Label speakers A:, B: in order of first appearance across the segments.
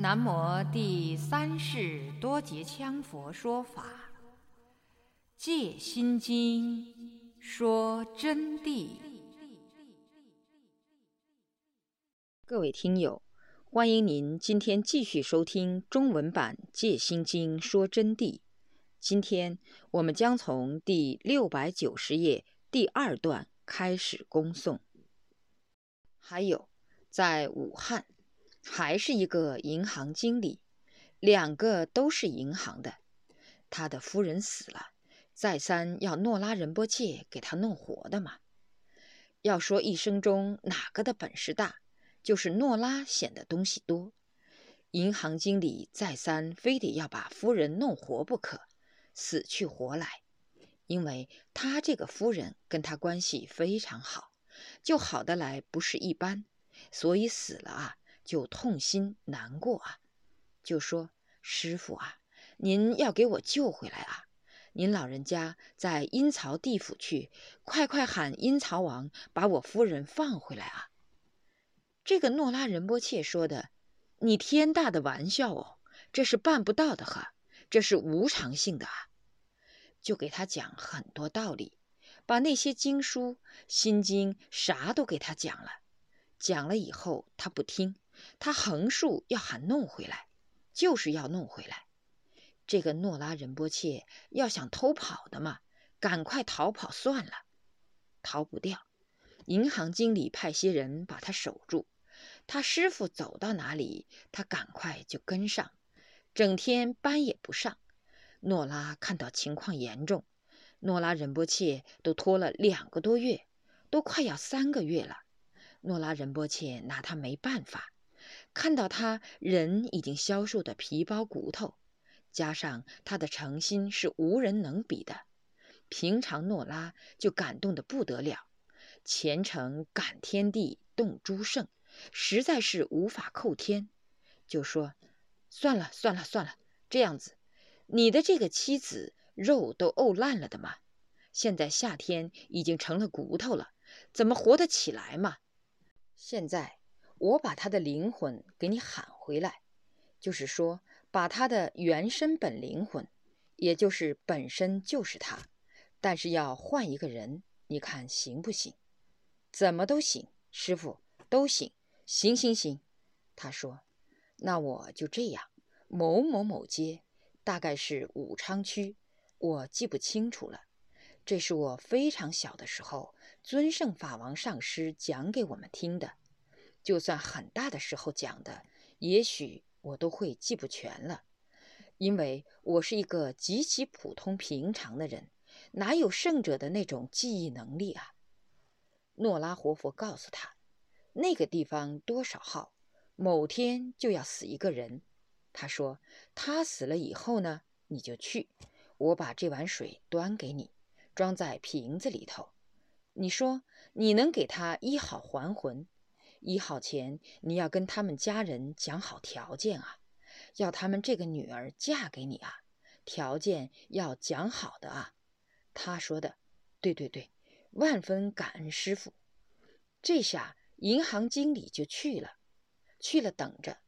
A: 南无第三世多杰羌佛说法，《戒心经》说真谛。
B: 各位听友，欢迎您今天继续收听中文版《戒心经》说真谛。今天我们将从第六百九十页第二段开始恭诵。还有，在武汉。还是一个银行经理，两个都是银行的。他的夫人死了，再三要诺拉仁波切给他弄活的嘛。要说一生中哪个的本事大，就是诺拉显得东西多。银行经理再三非得要把夫人弄活不可，死去活来，因为他这个夫人跟他关系非常好，就好得来不是一般，所以死了啊。就痛心难过啊，就说：“师傅啊，您要给我救回来啊！您老人家在阴曹地府去，快快喊阴曹王把我夫人放回来啊！”这个诺拉仁波切说的：“你天大的玩笑哦，这是办不到的哈，这是无常性的啊！”就给他讲很多道理，把那些经书、心经啥都给他讲了。讲了以后，他不听。他横竖要喊弄回来，就是要弄回来。这个诺拉仁波切要想偷跑的嘛，赶快逃跑算了。逃不掉，银行经理派些人把他守住。他师傅走到哪里，他赶快就跟上，整天班也不上。诺拉看到情况严重，诺拉仁波切都拖了两个多月，都快要三个月了。诺拉仁波切拿他没办法。看到他人已经消瘦的皮包骨头，加上他的诚心是无人能比的，平常诺拉就感动得不得了，虔诚感天地动诸圣，实在是无法扣天，就说：“算了算了算了，这样子，你的这个妻子肉都沤烂了的嘛，现在夏天已经成了骨头了，怎么活得起来嘛？现在。”我把他的灵魂给你喊回来，就是说，把他的原身本灵魂，也就是本身就是他，但是要换一个人，你看行不行？怎么都行，师傅都行，行行行。他说：“那我就这样，某某某街，大概是武昌区，我记不清楚了。这是我非常小的时候，尊圣法王上师讲给我们听的。”就算很大的时候讲的，也许我都会记不全了，因为我是一个极其普通平常的人，哪有圣者的那种记忆能力啊？诺拉活佛告诉他，那个地方多少号，某天就要死一个人。他说他死了以后呢，你就去，我把这碗水端给你，装在瓶子里头。你说你能给他医好还魂？医好前，你要跟他们家人讲好条件啊，要他们这个女儿嫁给你啊，条件要讲好的啊。他说的，对对对，万分感恩师傅。这下银行经理就去了，去了等着，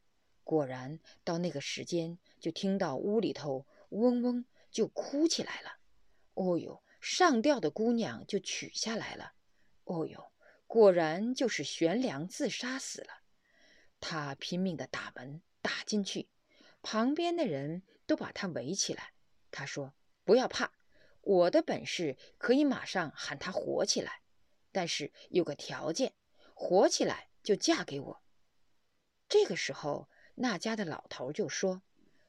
B: 果然到那个时间，就听到屋里头嗡嗡就哭起来了。哦呦，上吊的姑娘就取下来了。哦呦。果然就是悬梁自杀死了。他拼命的打门，打进去，旁边的人都把他围起来。他说：“不要怕，我的本事可以马上喊他活起来，但是有个条件，活起来就嫁给我。”这个时候，那家的老头就说：“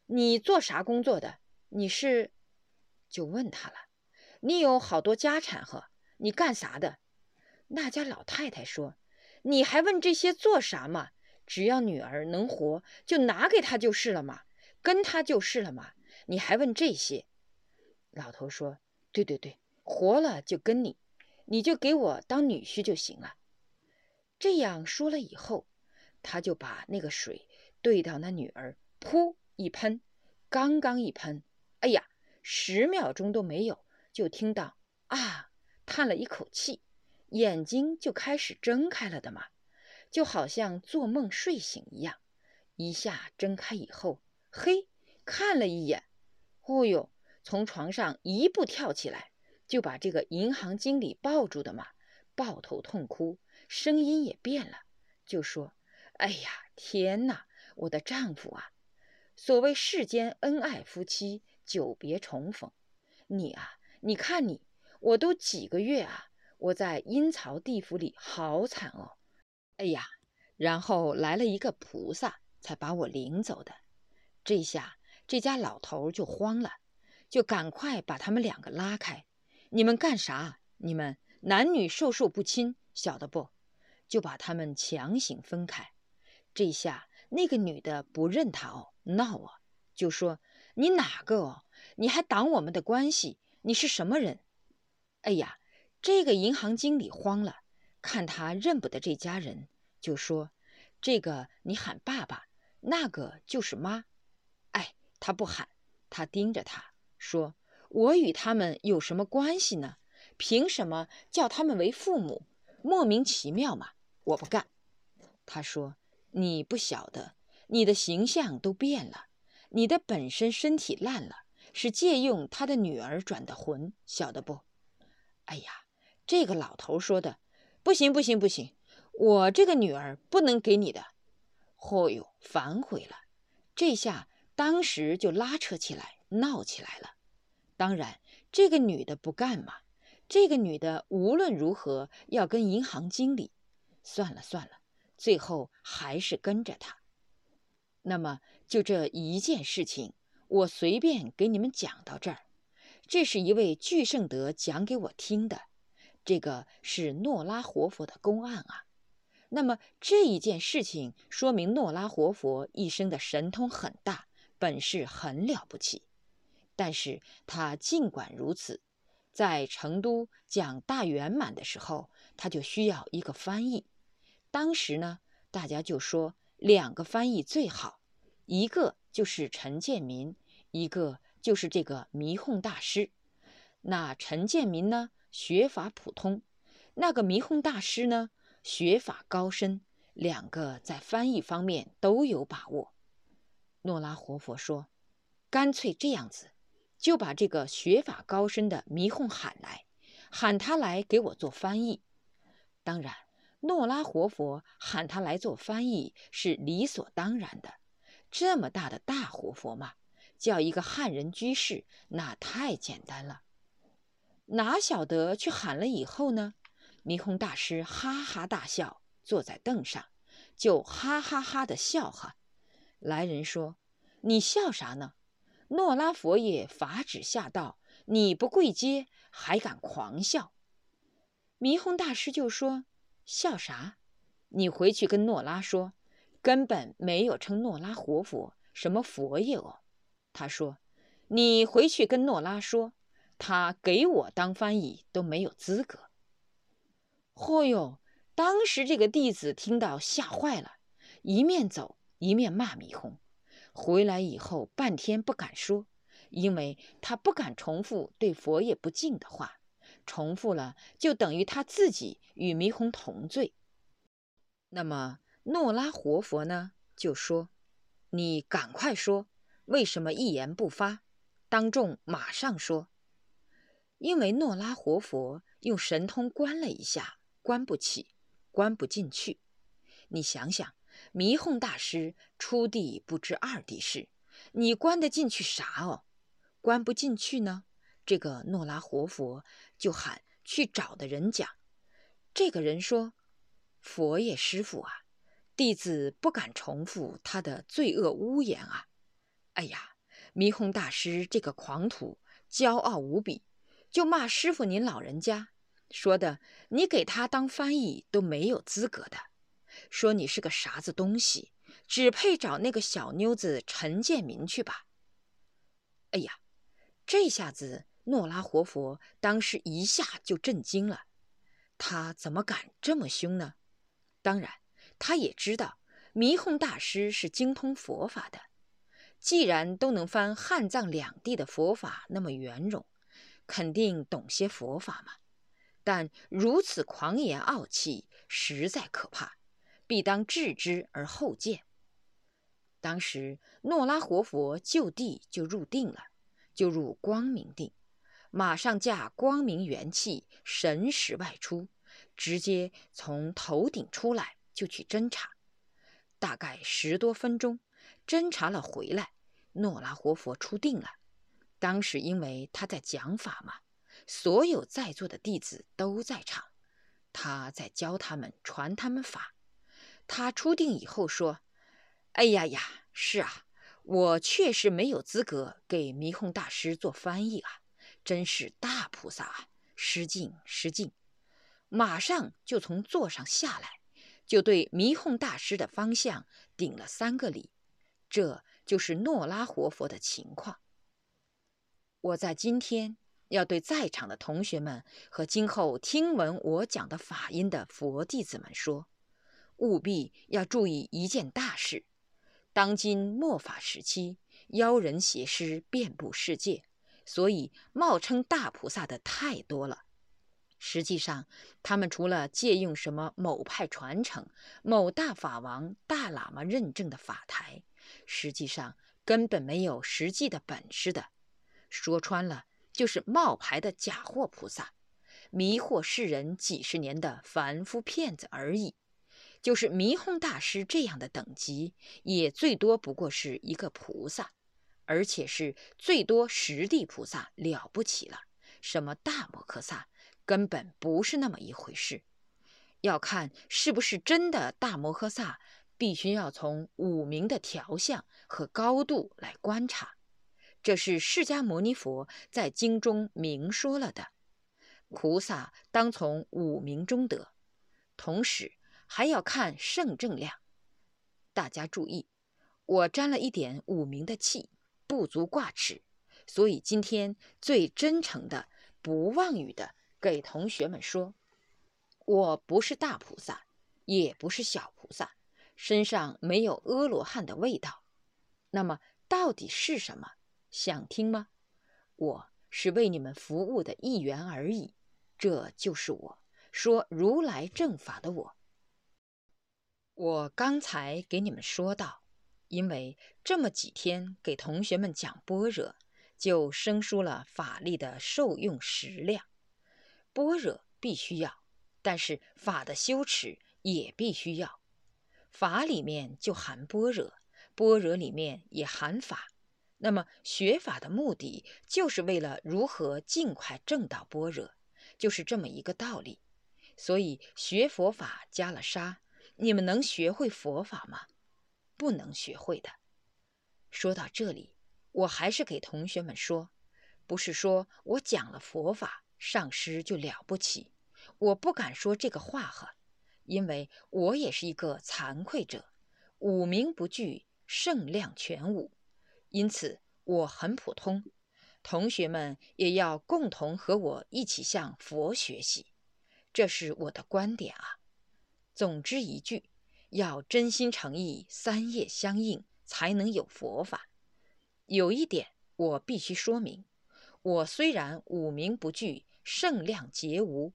B: 你做啥工作的？你是？”就问他了：“你有好多家产呵？你干啥的？”那家老太太说：“你还问这些做啥嘛？只要女儿能活，就拿给她就是了嘛，跟她就是了嘛。你还问这些？”老头说：“对对对，活了就跟你，你就给我当女婿就行了。”这样说了以后，他就把那个水兑到那女儿，噗一喷，刚刚一喷，哎呀，十秒钟都没有，就听到啊，叹了一口气。眼睛就开始睁开了的嘛，就好像做梦睡醒一样，一下睁开以后，嘿，看了一眼，哦哟，从床上一步跳起来，就把这个银行经理抱住的嘛，抱头痛哭，声音也变了，就说：“哎呀，天哪，我的丈夫啊！所谓世间恩爱夫妻，久别重逢，你啊，你看你，我都几个月啊，我在阴曹地府里好惨哦，哎呀！”然后来了一个菩萨，才把我领走的。这下这家老头就慌了，就赶快把他们两个拉开。你们干啥？你们男女授受不亲，晓得不？就把他们强行分开。这下那个女的不认他哦，闹啊，就说你哪个哦？你还挡我们的关系？你是什么人？哎呀，这个银行经理慌了，看他认不得这家人。就说：“这个你喊爸爸，那个就是妈。”哎，他不喊，他盯着他说：“我与他们有什么关系呢？凭什么叫他们为父母？莫名其妙嘛！我不干。”他说：“你不晓得，你的形象都变了，你的本身身体烂了，是借用他的女儿转的魂，晓得不？”哎呀，这个老头说的，不行，不行，不行。我这个女儿不能给你的，嚯哟，反悔了。这下当时就拉扯起来，闹起来了。当然，这个女的不干嘛。这个女的无论如何要跟银行经理。算了算了，最后还是跟着他。那么就这一件事情，我随便给你们讲到这儿。这是一位巨圣德讲给我听的。这个是诺拉活佛的公案啊。那么这一件事情说明诺拉活佛一生的神通很大，本事很了不起。但是他尽管如此，在成都讲大圆满的时候，他就需要一个翻译。当时呢，大家就说两个翻译最好，一个就是陈建民，一个就是这个迷哄大师。那陈建民呢，学法普通；那个迷哄大师呢。学法高深，两个在翻译方面都有把握。诺拉活佛说：“干脆这样子，就把这个学法高深的迷哄喊来，喊他来给我做翻译。当然，诺拉活佛喊他来做翻译是理所当然的。这么大的大活佛嘛，叫一个汉人居士，那太简单了。哪晓得去喊了以后呢？”弥空大师哈哈大笑，坐在凳上，就哈哈哈的笑哈。来人说：“你笑啥呢？诺拉佛爷法旨下道，你不跪阶还敢狂笑？”弥空大师就说：“笑啥？你回去跟诺拉说，根本没有称诺拉活佛什么佛爷哦。”他说：“你回去跟诺拉说，他给我当翻译都没有资格。”嚯哟！当时这个弟子听到吓坏了，一面走一面骂迷哄。回来以后半天不敢说，因为他不敢重复对佛爷不敬的话，重复了就等于他自己与迷哄同罪。那么诺拉活佛呢，就说：“你赶快说，为什么一言不发？当众马上说。”因为诺拉活佛用神通关了一下。关不起，关不进去。你想想，迷哄大师初地不知二地事，你关得进去啥哦？关不进去呢？这个诺拉活佛就喊去找的人讲。这个人说：“佛爷师傅啊，弟子不敢重复他的罪恶污言啊。”哎呀，迷哄大师这个狂徒，骄傲无比，就骂师傅您老人家。说的，你给他当翻译都没有资格的。说你是个啥子东西，只配找那个小妞子陈建民去吧。哎呀，这下子诺拉活佛当时一下就震惊了。他怎么敢这么凶呢？当然，他也知道弥哄大师是精通佛法的。既然都能翻汉藏两地的佛法那么圆融，肯定懂些佛法嘛。但如此狂言傲气，实在可怕，必当置之而后见。当时诺拉活佛就地就入定了，就入光明定，马上驾光明元气神识外出，直接从头顶出来就去侦查，大概十多分钟，侦查了回来，诺拉活佛出定了。当时因为他在讲法嘛，所有在座的弟子都在场，他在教他们传他们法。他出定以后说。哎呀呀，是啊，我确实没有资格给弥哄大师做翻译啊！真是大菩萨啊，失敬失敬！马上就从座上下来，就对弥哄大师的方向顶了三个礼。这就是诺拉活佛的情况。我在今天要对在场的同学们和今后听闻我讲的法音的佛弟子们说，务必要注意一件大事。当今末法时期，妖人邪师遍布世界，所以冒称大菩萨的太多了。实际上，他们除了借用什么某派传承、某大法王、大喇嘛认证的法台，实际上根本没有实际的本事的。说穿了，就是冒牌的假货菩萨，迷惑世人几十年的凡夫骗子而已。就是迷哄大师这样的等级，也最多不过是一个菩萨，而且是最多十地菩萨了不起了。什么大摩诃萨，根本不是那么一回事。要看是不是真的大摩诃萨，必须要从五明的调相和高度来观察。这是释迦牟尼佛在经中明说了的，菩萨当从五明中得，同时。还要看圣正量，大家注意，我沾了一点五明的气，不足挂齿，所以今天最真诚的、不妄语的给同学们说，我不是大菩萨，也不是小菩萨，身上没有阿罗汉的味道。那么到底是什么？想听吗？我是为你们服务的一员而已，这就是我说如来正法的我。我刚才给你们说到，因为这么几天给同学们讲般若，就生疏了法力的受用时量。般若必须要，但是法的修持也必须要。法里面就含般若，般若里面也含法。那么学法的目的，就是为了如何尽快证到般若，就是这么一个道理。所以学佛法加了沙。你们能学会佛法吗？不能学会的。说到这里，我还是给同学们说，不是说我讲了佛法，上师就了不起。我不敢说这个话哈，因为我也是一个惭愧者，五名不具，圣量全无，因此我很普通。同学们也要共同和我一起向佛学习，这是我的观点啊。总之一句，要真心诚意，三业相应，才能有佛法。有一点我必须说明：我虽然五名不具，圣量皆无，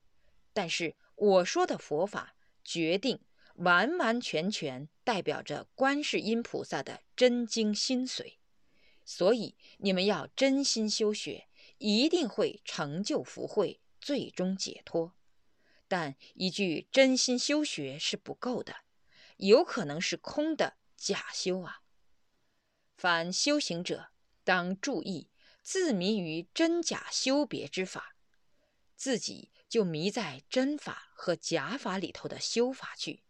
B: 但是我说的佛法，决定完完全全代表着观世音菩萨的真经心髓。所以你们要真心修学，一定会成就福慧，最终解脱。但一句真心修学是不够的，有可能是空的假修啊。凡修行者当注意，自迷于真假修别之法，自己就迷在真法和假法里头的修法去。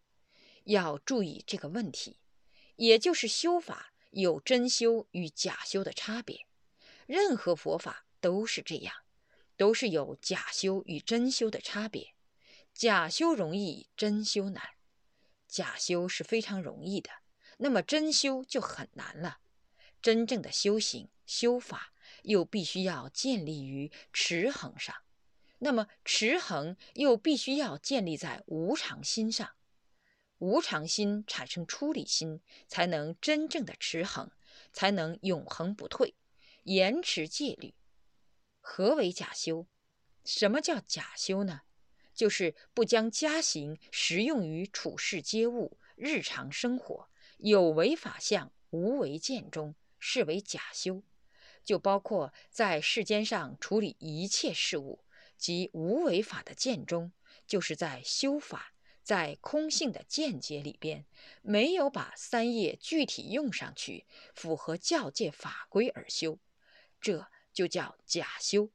B: 要注意这个问题，也就是修法有真修与假修的差别。任何佛法都是这样，都是有假修与真修的差别。假修容易，真修难。假修是非常容易的，那么真修就很难了。真正的修行修法，又必须要建立于持恒上，那么持恒又必须要建立在无常心上。无常心产生出离心，才能真正的持恒，才能永恒不退，延迟戒律。何为假修？什么叫假修呢？就是不将家行实用于处世皆物、日常生活，有为法相无为见中视为假修，就包括在世间上处理一切事物及无为法的见中，就是在修法，在空性的见解里边，没有把三业具体用上去，符合教界法规而修，这就叫假修。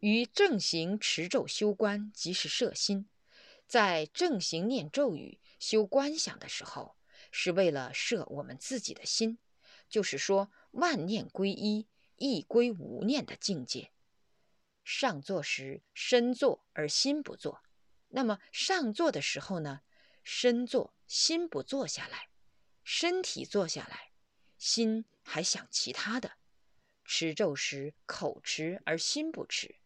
B: 于正行持咒修观，即是摄心，在正行念咒语、修观想的时候，是为了摄我们自己的心，就是说万念归一，一归无念的境界。上座时身坐而心不坐，那么上座的时候呢，身坐心不坐下来，身体坐下来，心还想其他的。持咒时口持而心不持。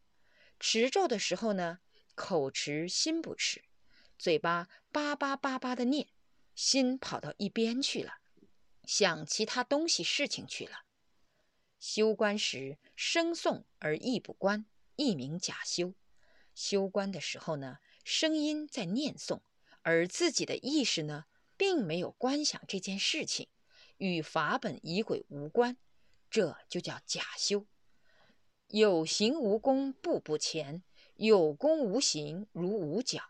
B: 持咒的时候呢，口持心不持，嘴巴叭叭叭叭的念，心跑到一边去了，想其他东西事情去了。修观时声诵而意不观，亦名假修。修观的时候呢，声音在念诵，而自己的意识呢，并没有观想这件事情，与法本仪轨无关，这就叫假修。有形无功，步步前；有功无形，如无脚。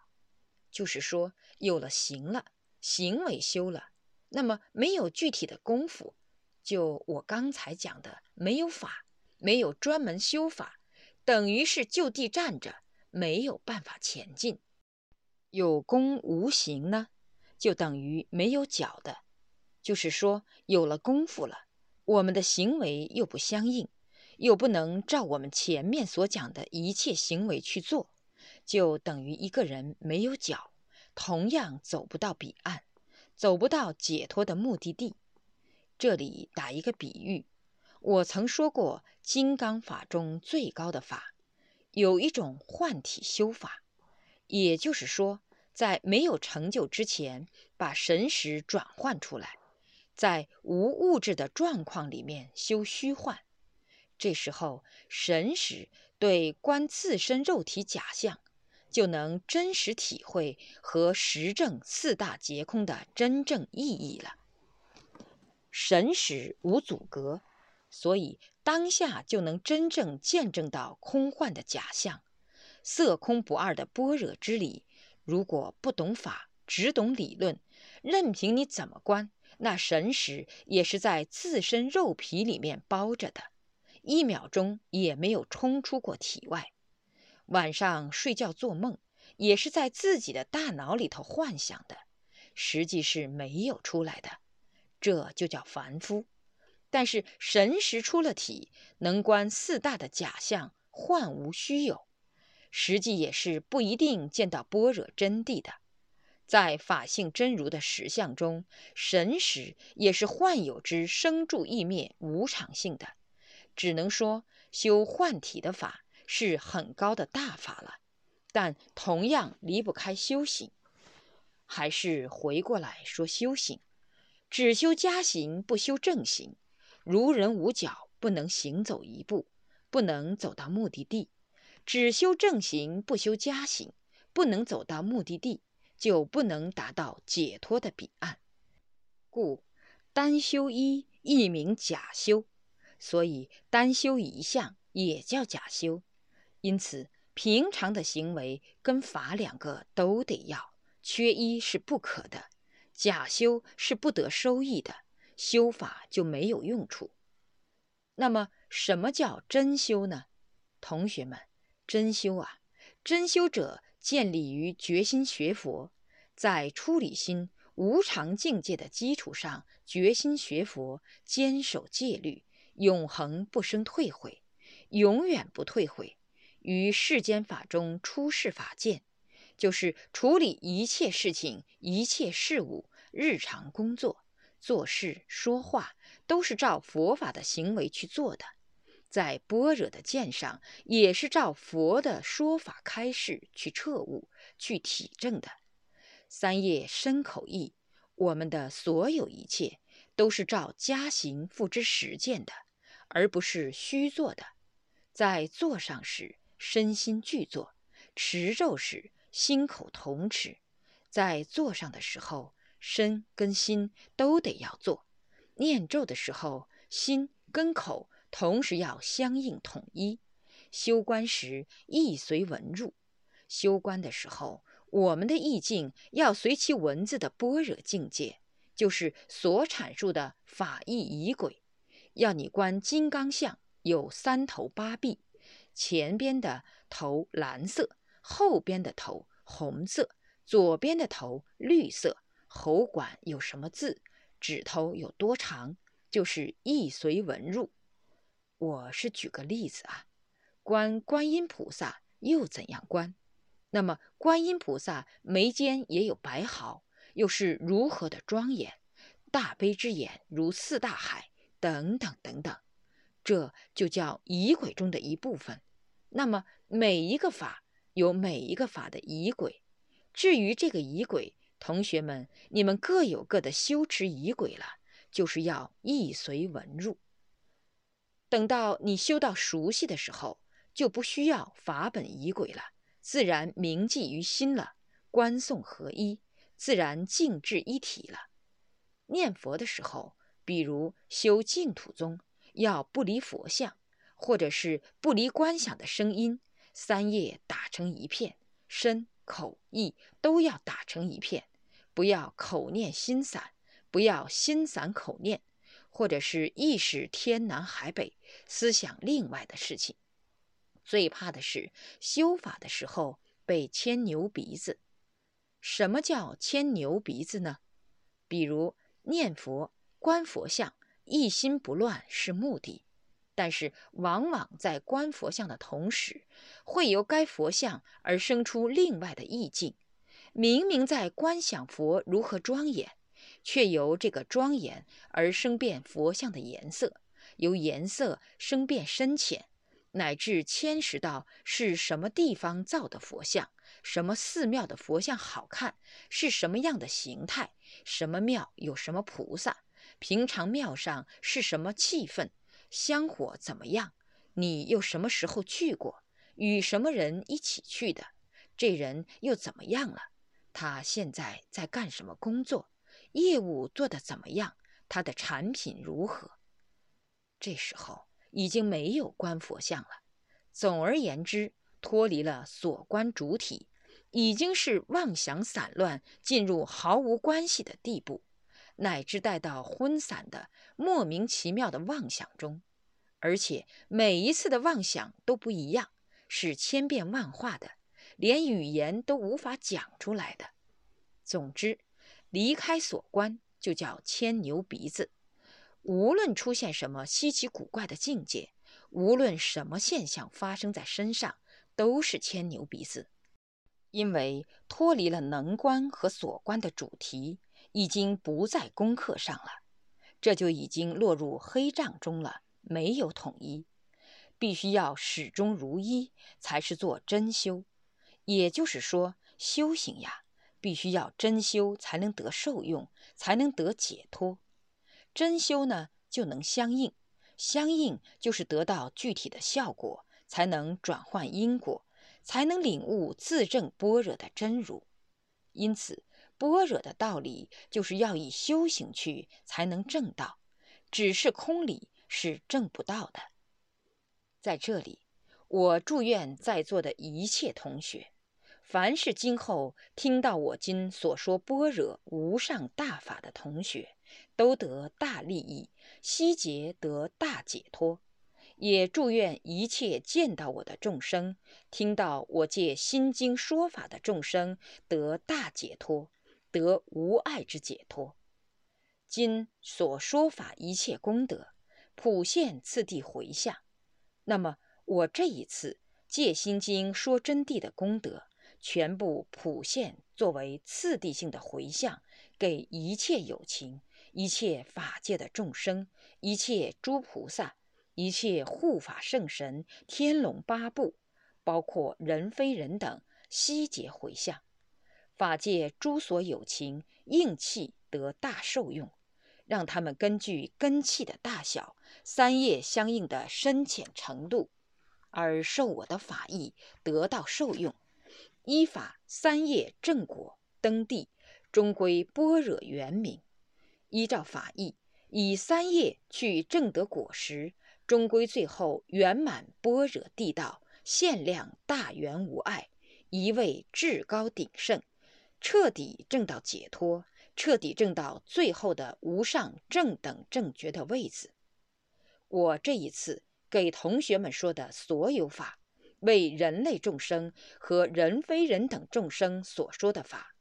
B: 就是说，有了形了，行为修了，那么没有具体的功夫，就我刚才讲的，没有法，没有专门修法，等于是就地站着，没有办法前进。有功无形呢，就等于没有脚的，就是说，有了功夫了，我们的行为又不相应。又不能照我们前面所讲的一切行为去做，就等于一个人没有脚，同样走不到彼岸，走不到解脱的目的地。这里打一个比喻，我曾说过，金刚法中最高的法，有一种换体修法，也就是说，在没有成就之前，把神识转换出来，在无物质的状况里面修虚幻。这时候，神识对观自身肉体假象，就能真实体会和实证四大皆空的真正意义了。神识无阻隔，所以当下就能真正见证到空幻的假象，色空不二的般若之理。如果不懂法，只懂理论，任凭你怎么观，那神识也是在自身肉皮里面包着的。一秒钟也没有冲出过体外，晚上睡觉做梦也是在自己的大脑里头幻想的，实际是没有出来的，这就叫凡夫。但是神识出了体，能观四大的假象，幻无虚有，实际也是不一定见到般若真谛的。在法性真如的实相中，神识也是幻有之生住异灭无常性的。只能说修幻体的法是很高的大法了，但同样离不开修行。还是回过来说修行，只修家行不修正行，如人无脚不能行走一步，不能走到目的地；只修正行不修家行，不能走到目的地，就不能达到解脱的彼岸。故单修一亦名假修。所以单修一项也叫假修，因此平常的行为跟法两个都得要，缺一是不可的。假修是不得收益的，修法就没有用处。那么什么叫真修呢？同学们，真修啊，真修者建立于决心学佛，在出离心无常境界的基础上，决心学佛，坚守戒律。永恒不生退悔，永远不退悔。于世间法中出世法见，就是处理一切事情、一切事物、日常工作、做事、说话，都是照佛法的行为去做的。在般若的见上，也是照佛的说法开示去彻悟、去体证的。三业身口意，我们的所有一切，都是照家行付之实践的。而不是虚做的，在坐上时身心俱坐，持咒时心口同持，在坐上的时候身跟心都得要做，念咒的时候，心跟口同时要相应统一。修观时意随文入，修观的时候，我们的意境要随其文字的般若境界，就是所阐述的法义仪轨。要你观金刚像，有三头八臂，前边的头蓝色，后边的头红色，左边的头绿色，喉管有什么字，指头有多长，就是意随文入。我是举个例子啊。观观音菩萨又怎样观？那么观音菩萨眉间也有白毫，又是如何的庄严？大悲之眼如四大海，等等等等，这就叫仪轨中的一部分。那么每一个法有每一个法的仪轨。至于这个仪轨，同学们你们各有各的修持仪轨了，就是要意随文入。等到你修到熟悉的时候。就不需要法本仪轨了，自然铭记于心了。观诵合一，自然静至一体了。念佛的时候，比如修净土宗，要不离佛像，或者是不离观想的声音，三业打成一片，身口意都要打成一片，不要口念心散，不要心散口念，或者是意识天南海北，思想另外的事情。最怕的是修法的时候被牵牛鼻子。什么叫牵牛鼻子呢？比如念佛、观佛像，一心不乱是目的，但是往往在观佛像的同时，会由该佛像而生出另外的意境。明明在观想佛如何庄严，却由这个庄严而生变佛像的颜色，由颜色生变深浅。乃至牵涉到是什么地方造的佛像，什么寺庙的佛像好看，是什么样的形态，什么庙有什么菩萨，平常庙上是什么气氛，香火怎么样，你又什么时候去过，与什么人一起去的，这人又怎么样了？他现在在干什么工作？业务做得怎么样？他的产品如何？这时候。已经没有观佛像了。总而言之，脱离了所观主体，已经是妄想散乱，进入毫无关系的地步，乃至带到昏散的莫名其妙的妄想中，而且每一次的妄想都不一样，是千变万化的，连语言都无法讲出来的。总之，离开所观，就叫牵牛鼻子。无论出现什么稀奇古怪的境界，无论什么现象发生在身上，都是牵牛鼻子，因为脱离了能观和所观的主题，已经不在功课上了，这就已经落入黑障中了，没有统一，必须要始终如一，才是做真修。也就是说，修行呀，必须要真修，才能得受用，才能得解脱。真修呢，就能相应，相应就是得到具体的效果，才能转换因果，才能领悟自证般若的真如。因此，般若的道理就是要以修行去才能证道，只是空理是证不到的。在这里，我祝愿在座的一切同学，凡是今后听到我今所说般若无上大法的同学。都得大利益，悉皆得大解脱，也祝愿一切见到我的众生，听到我借心经说法的众生得大解脱，得无碍之解脱。今所说法一切功德，普现次第回向。那么我这一次借心经说真谛的功德，全部普现作为次第性的回向，给一切有情。一切法界的众生，一切诸菩萨，一切护法圣神、天龙八部，包括人非人等，悉皆回向。法界诸所有情应气得大受用，让他们根据根气的大小、三业相应的深浅程度，而受我的法意得到受用，依法三业正果登地，终归般若圆明。依照法义，以三业去证得果实，终归最后圆满般若地道，限量大圆无碍，一位至高鼎盛，彻底证到解脱，彻底证到最后的无上正等正觉的位子。我这一次给同学们说的所有法，为人类众生和人非人等众生所说的法，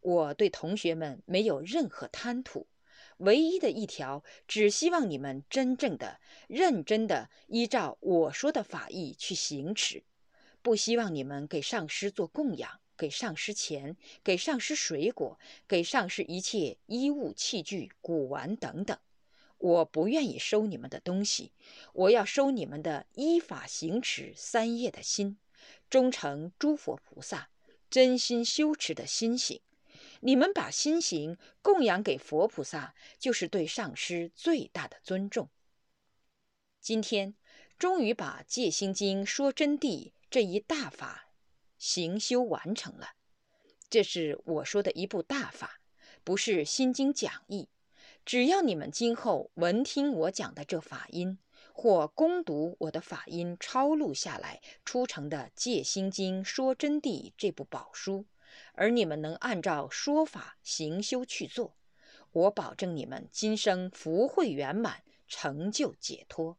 B: 我对同学们没有任何贪图。唯一的一条，只希望你们真正的、认真的依照我说的法义去行持，不希望你们给上师做供养，给上师钱，给上师水果，给上师一切衣物器具、古玩等等。我不愿意收你们的东西，我要收你们的依法行持三业的心，忠诚诸佛菩萨，真心修持的心行。你们把心行供养给佛菩萨，就是对上师最大的尊重。今天终于把《戒心经》说真谛这一大法行修完成了。这是我说的一部大法，不是心经讲义。只要你们今后闻听我讲的这法音，或攻读我的法音抄录下来出成的《戒心经》说真谛这部宝书。而你们能按照说法行修去做，我保证你们今生福慧圆满，成就解脱。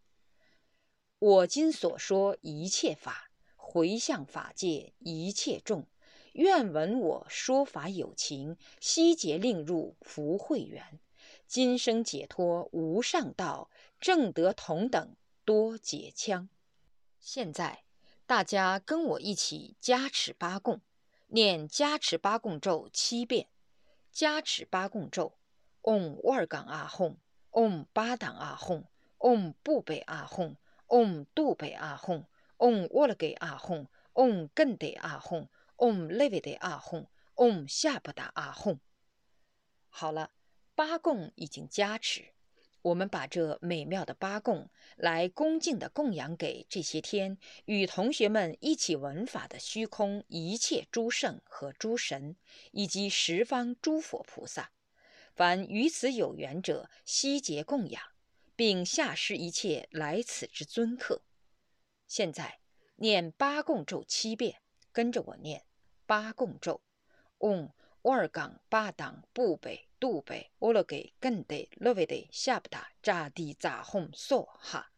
B: 我今所说一切法，回向法界一切众，愿闻我说法有情，悉皆令入福慧园，今生解脱无上道，正得同等多劫枪。现在大家跟我一起加持八供。念加持八供咒七遍，加持八供咒：嗡沃尔冈阿吽，嗡巴当阿吽，嗡布贝阿吽，嗡杜贝阿吽，嗡沃勒给阿吽，嗡更得阿吽，嗡雷维得阿吽，嗡夏布达阿吽。好了，八供已经加持。我们把这美妙的八供来恭敬地供养给这些天与同学们一起闻法的虚空一切诸圣和诸神，以及十方诸佛菩萨。凡与此有缘者，悉皆供养，并下施一切来此之尊客。现在念八供咒七遍，跟着我念八供咒：嗡。沃尔冈巴当布贝杜贝欧勒给更得勒维得夏布达扎地扎哄索哈，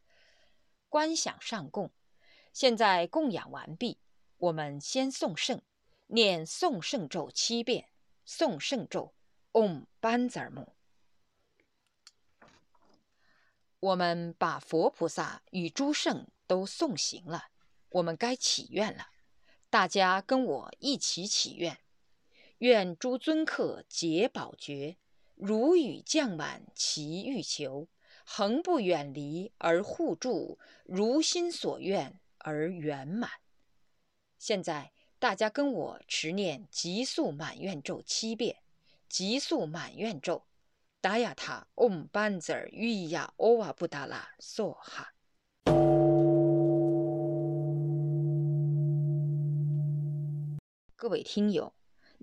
B: 观想上供。现在供养完毕，我们先送圣，念送圣咒七遍。送圣咒：嗡班子尔姆。我们把佛菩萨与诸圣都送行了，我们该祈愿了。大家跟我一起祈愿。愿诸尊客皆宝觉，如雨降满其欲求，恒不远离而护助，如心所愿而圆满。现在大家跟我持念极速满愿咒七遍，极速满愿咒：达雅塔嗡班子尔瑜呀欧瓦布达拉梭哈。各位听友。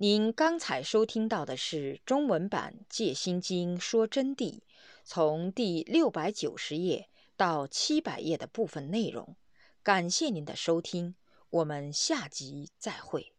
B: 您刚才收听到的是中文版《戒心经》说真谛，从第六百九十页到七百页的部分内容。感谢您的收听，我们下集再会。